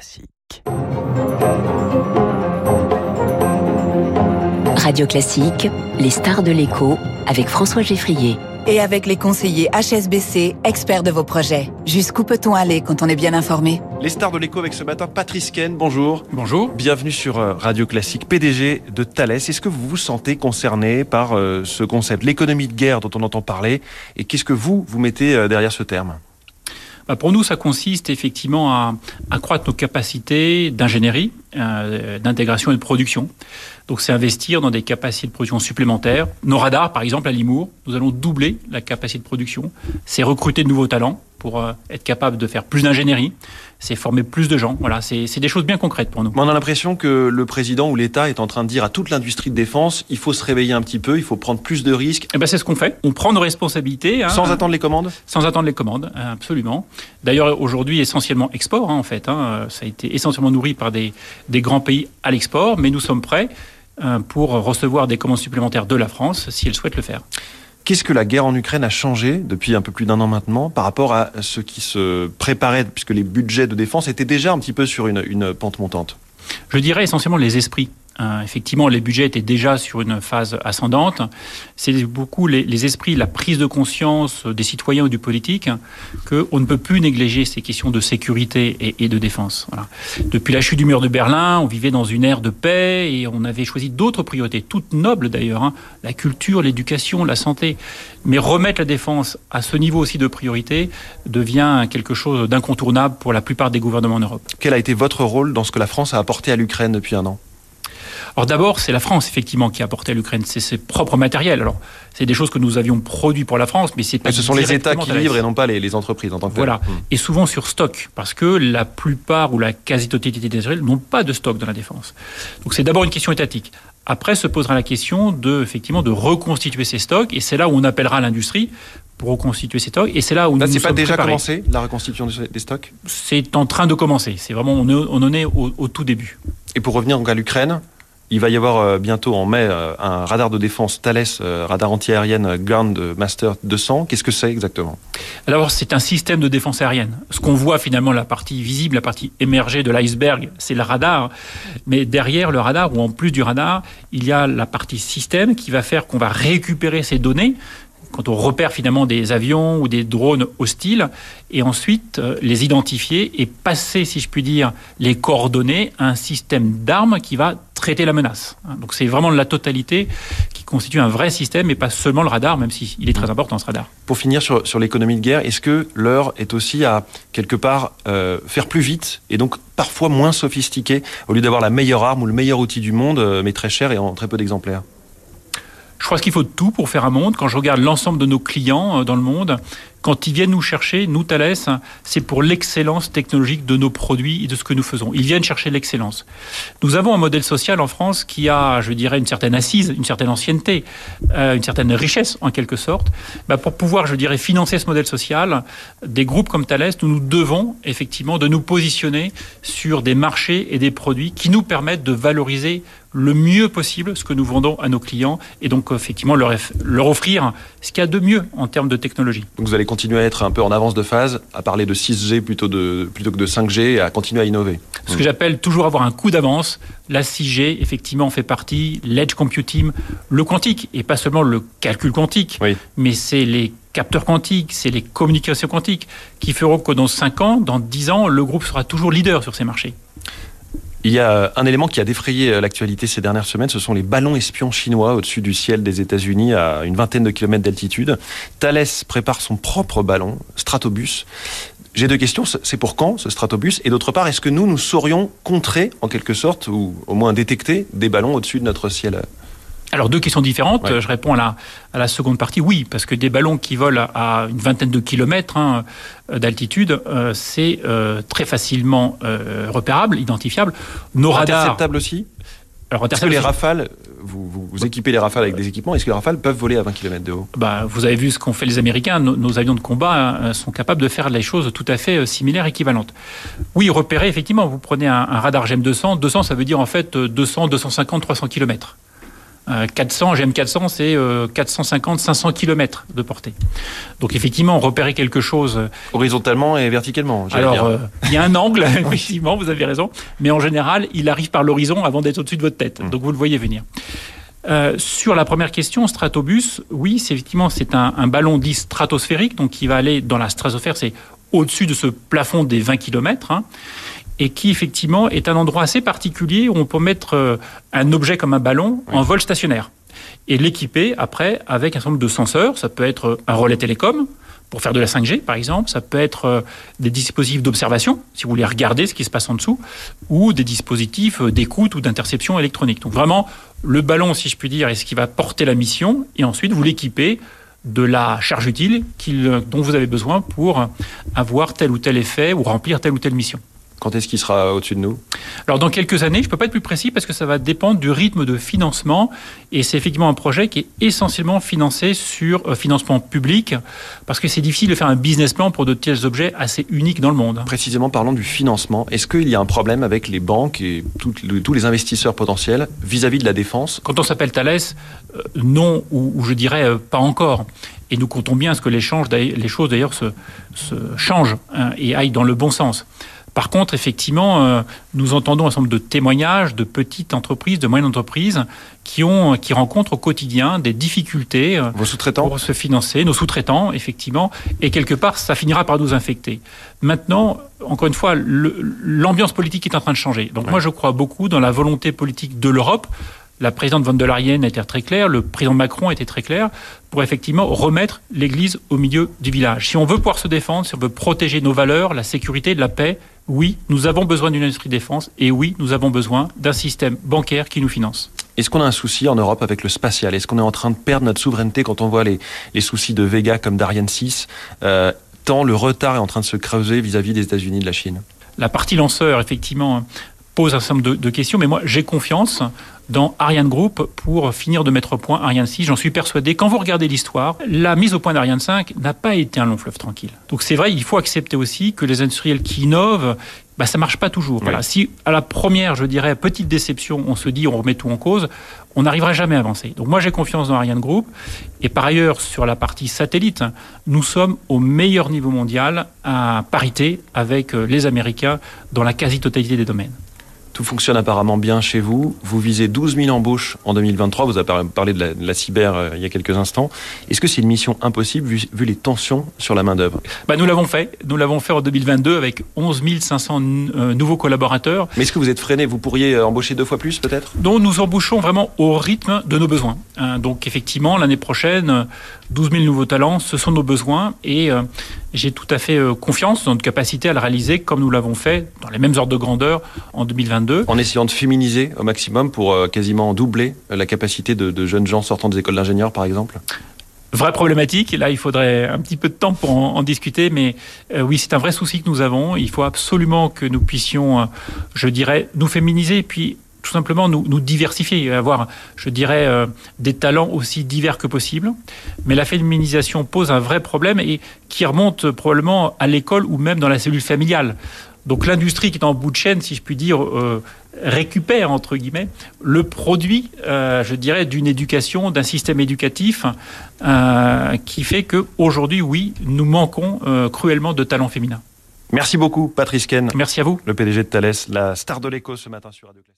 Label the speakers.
Speaker 1: Classique.
Speaker 2: Radio Classique, les stars de l'écho avec François Geffrier.
Speaker 3: Et avec les conseillers HSBC, experts de vos projets. Jusqu'où peut-on aller quand on est bien informé?
Speaker 4: Les stars de l'écho avec ce matin, Patrice Ken, bonjour.
Speaker 5: Bonjour.
Speaker 4: Bienvenue sur euh, Radio Classique, PDG de Thales. Est-ce que vous vous sentez concerné par euh, ce concept, l'économie de guerre dont on entend parler? Et qu'est-ce que vous, vous mettez euh, derrière ce terme?
Speaker 5: Bah, pour nous, ça consiste effectivement à accroître nos capacités d'ingénierie, d'intégration et de production. Donc c'est investir dans des capacités de production supplémentaires. Nos radars, par exemple, à Limour, nous allons doubler la capacité de production. C'est recruter de nouveaux talents pour euh, être capable de faire plus d'ingénierie. C'est former plus de gens. Voilà, c'est des choses bien concrètes pour nous.
Speaker 4: On a l'impression que le président ou l'État est en train de dire à toute l'industrie de défense, il faut se réveiller un petit peu, il faut prendre plus de risques.
Speaker 5: Eh ben c'est ce qu'on fait. On prend nos responsabilités.
Speaker 4: Hein. sans attendre les commandes?
Speaker 5: Sans attendre les commandes, absolument. D'ailleurs, aujourd'hui, essentiellement export, hein, en fait. Hein. Ça a été essentiellement nourri par des, des grands pays à l'export, mais nous sommes prêts euh, pour recevoir des commandes supplémentaires de la France si elle souhaite le faire.
Speaker 4: Qu'est-ce que la guerre en Ukraine a changé depuis un peu plus d'un an maintenant par rapport à ce qui se préparait, puisque les budgets de défense étaient déjà un petit peu sur une, pente montante?
Speaker 5: Je dirais essentiellement les esprits. Euh, effectivement, les budgets étaient déjà sur une phase ascendante. C'est beaucoup les, esprits, la prise de conscience des citoyens ou du politique qu'on ne peut plus négliger ces questions de sécurité et, de défense. Depuis la chute du mur de Berlin, on vivait dans une ère de paix et on avait choisi d'autres priorités, toutes nobles d'ailleurs, hein. la culture, l'éducation, la santé. Mais remettre la défense à ce niveau aussi de priorité devient quelque chose d'incontournable pour la plupart des gouvernements en Europe.
Speaker 4: Quel a été votre rôle dans ce que la France a apporté à l'Ukraine depuis un an?
Speaker 5: Alors d'abord, c'est la France effectivement qui a apporté à l'Ukraine, c'est ses propres matériels. Alors c'est des choses que nous avions produits pour la France, mais c'est pas.
Speaker 4: ce sont les États qui livrent et non pas les, entreprises en tant que
Speaker 5: Voilà, hmm. et souvent sur stock, parce que la plupart ou la quasi-totalité des Israéliens n'ont pas de stock dans la défense. Donc c'est d'abord une question étatique. Après se posera la question de effectivement de reconstituer ces stocks, et c'est là où on appellera l'industrie pour reconstituer ces stocks. Et c'est là où là,
Speaker 4: nous c'est pas déjà commencé la reconstitution des stocks?
Speaker 5: C'est en train de commencer. C'est vraiment on, en est au, au tout début.
Speaker 4: Et pour revenir donc à l'Ukraine, il va y avoir euh, bientôt en mai euh, un radar de défense Thales, euh, radar anti-aérienne Ground Master 200. Qu'est-ce que c'est exactement?
Speaker 5: Alors c'est un système de défense aérienne. Ce qu'on voit finalement, la partie visible, la partie émergée de l'iceberg, c'est le radar. Mais derrière le radar, ou en plus du radar, il y a la partie système qui va faire qu'on va récupérer ces données quand on repère finalement des avions ou des drones hostiles, et ensuite les identifier et passer, si je puis dire, les coordonnées à un système d'armes qui va traiter la menace. Hein, donc c'est vraiment la totalité qui constitue un vrai système et pas seulement le radar, même s'il est très important ce radar.
Speaker 4: Pour finir sur, sur l'économie de guerre, est-ce que l'heure est aussi à quelque part euh, faire plus vite et donc parfois moins sophistiqué au lieu d'avoir la meilleure arme ou le meilleur outil du monde, euh, mais très cher et en très peu d'exemplaires?
Speaker 5: Je crois qu'il faut tout pour faire un monde. Quand je regarde l'ensemble de nos clients euh, dans le monde, quand ils viennent nous chercher, nous, Thales, c'est pour l'excellence technologique de nos produits et de ce que nous faisons. Ils viennent chercher l'excellence. Nous avons un modèle social en France qui a, je dirais, une certaine assise, une certaine ancienneté, euh, une certaine richesse en quelque sorte. Bah, pour pouvoir, je dirais, financer ce modèle social, des groupes comme Thales, nous nous devons effectivement de nous positionner sur des marchés et des produits qui nous permettent de valoriser le mieux possible ce que nous vendons à nos clients et donc effectivement leur, leur offrir ce qu'il y a de mieux en termes de technologie.
Speaker 4: Donc vous allez continuer à être un peu en avance de phase, à parler de 6G plutôt, de, plutôt que de 5G et à continuer à innover.
Speaker 5: Ce que j'appelle toujours avoir un coup d'avance. La 6G, effectivement, fait partie, l'edge computing, le quantique, et pas seulement le calcul quantique, mais c'est les capteurs quantiques, c'est les communications quantiques qui feront que dans 5 ans, dans 10 ans, le groupe sera toujours leader sur ces marchés.
Speaker 4: Il y a un élément qui a défrayé euh, l'actualité ces dernières semaines, ce sont les ballons espions chinois au-dessus du ciel des États-Unis à une vingtaine de kilomètres d'altitude. Thales prépare son propre ballon, Stratobus. J'ai deux questions. C'est pour quand ce Stratobus? Et d'autre part, est-ce que nous, nous saurions contrer, en quelque sorte, ou au moins détecter des ballons au-dessus de notre ciel?
Speaker 5: Alors deux questions différentes. Je réponds à la, à la seconde partie. Oui, parce que des ballons qui volent à une vingtaine de kilomètres hein, d'altitude, euh, c'est euh, très facilement euh, repérable, identifiable.
Speaker 4: Nos radars. Interceptable aussi. Alors, Est-ce que les rafales, vous, vous, équipez les rafales avec des équipements, est-ce que les rafales peuvent voler à 20 km de haut?
Speaker 5: Bah, Vous avez vu ce qu'ont fait les Américains. Nos, avions de combat sont capables de faire des choses tout à fait similaires, équivalentes. Oui, repérer, effectivement, vous prenez un, un radar GEM 200. 200, ça veut dire en fait 200, 250, 300 km. 400, GM400, c'est 450, 500 km de portée. Donc effectivement, repérer quelque chose.
Speaker 4: Horizontalement et verticalement.
Speaker 5: Alors, il y a un angle, effectivement, vous avez raison. Mais en général, il arrive par l'horizon avant d'être au-dessus de votre tête. Mmh. Donc vous le voyez venir. Euh, sur la première question, Stratobus, oui, c'est effectivement c'est un, ballon dit stratosphérique, donc qui va aller dans la stratosphère, c'est au-dessus de ce plafond des 20 km, hein, et qui effectivement est un endroit assez particulier où on peut mettre euh, un objet comme un ballon en vol stationnaire et l'équiper après avec un certain nombre de senseurs. Ça peut être un relais télécom, pour faire de la 5G, par exemple. Ça peut être euh, des dispositifs d'observation, si vous voulez regarder ce qui se passe en dessous, ou des dispositifs euh, d'écoute ou d'interception électronique. Donc vraiment, le ballon, si je puis dire, est ce qui va porter la mission, et ensuite vous l'équipez de la charge utile euh, dont vous avez besoin pour avoir tel ou tel effet ou remplir telle ou telle mission.
Speaker 4: Quand est-ce qu'il sera au-dessus de nous?
Speaker 5: Alors dans quelques années, je ne peux pas être plus précis parce que ça va dépendre du rythme de financement et c'est effectivement un projet qui est essentiellement financé sur euh, financement public parce que c'est difficile de faire un business plan pour de tels objets assez uniques dans le monde.
Speaker 4: Précisément parlant du financement, est-ce qu'il y a un problème avec les banques et tous les investisseurs potentiels vis-à-vis de la défense?
Speaker 5: Quand on s'appelle Thales, euh, non ou, je dirais euh, pas encore. Et nous comptons bien à ce que les, les choses d'ailleurs se, changent hein, et aillent dans le bon sens. Par contre, effectivement, euh, nous entendons un certain nombre de témoignages de petites entreprises, de moyennes entreprises qui, ont, qui rencontrent au quotidien des difficultés
Speaker 4: euh, Vos sous-traitants
Speaker 5: pour se financer, nos sous-traitants, effectivement, et quelque part, ça finira par nous infecter. Maintenant, encore une fois, l'ambiance politique est en train de changer. Donc moi, je crois beaucoup dans la volonté politique de l'Europe la présidente von der Leyen était très claire, le président Macron était très clair pour effectivement remettre l'Église au milieu du village. Si on veut pouvoir se défendre, si on veut protéger nos valeurs, la sécurité, la paix, oui, nous avons besoin d'une industrie de défense et oui, nous avons besoin d'un système bancaire qui nous finance.
Speaker 4: Est-ce qu'on a un souci en Europe avec le spatial? Est-ce qu'on est en train de perdre notre souveraineté quand on voit les, soucis de Vega comme d'Ariane 6 euh, Tant le retard est en train de se creuser vis-à-vis des États-Unis et de la Chine?
Speaker 5: La partie lanceur, effectivement, pose un certain nombre de questions, mais moi j'ai confiance dans Ariane Group pour finir de mettre au point Ariane 6. J'en suis persuadé. Quand vous regardez l'histoire, la mise au point d'Ariane 5 n'a pas été un long fleuve tranquille. Donc c'est vrai, il faut accepter aussi que les industriels qui innovent, bah, ça marche pas toujours. Voilà. Si à la première, je dirais, petite déception, on se dit on remet tout en cause, on n'arrivera jamais à avancer. Donc moi j'ai confiance dans Ariane Group. Et par ailleurs, sur la partie satellite, nous sommes au meilleur niveau mondial à parité avec euh, les Américains dans la quasi-totalité des domaines.
Speaker 4: Tout fonctionne apparemment bien chez vous. Vous visez 12 000 embauches en 2023. Vous avez parlé de la, cyber euh, il y a quelques instants. Est-ce que c'est une mission impossible vu, les tensions sur la main-d'œuvre?
Speaker 5: Bah, Nous l'avons fait. Nous l'avons fait en 2022 avec 11 500 euh, nouveaux collaborateurs.
Speaker 4: Mais est-ce que vous êtes freiné Vous pourriez euh, embaucher deux fois plus peut-être?
Speaker 5: Donc nous embauchons vraiment au rythme de nos besoins. Hein, donc effectivement, l'année prochaine, 12 000 nouveaux talents, ce sont nos besoins. Et j'ai tout à fait confiance dans notre capacité à le réaliser comme nous l'avons fait dans les mêmes ordres de grandeur en 2022.
Speaker 4: En essayant de féminiser au maximum pour euh, quasiment doubler la capacité de, jeunes gens sortant des écoles d'ingénieurs, par exemple
Speaker 5: Vraie problématique, là il faudrait un petit peu de temps pour en, discuter, mais euh, oui c'est un vrai souci que nous avons. Il faut absolument que nous puissions, euh, je dirais, nous féminiser et puis tout simplement nous, nous diversifier, avoir, je dirais, des talents aussi divers que possible. Mais la féminisation pose un vrai problème et qui remonte probablement à l'école ou même dans la cellule familiale. Donc l'industrie qui est en bout de chaîne, si je puis dire, euh, récupère, entre guillemets, le produit, euh, je dirais, d'une éducation, d'un système éducatif euh, qui fait qu'aujourd'hui, oui, nous manquons cruellement de talents féminins.
Speaker 4: Merci beaucoup, Patrice Ken.
Speaker 5: Merci à vous.
Speaker 4: Le PDG de Thales, la star de l'écho ce matin sur Radio Classique.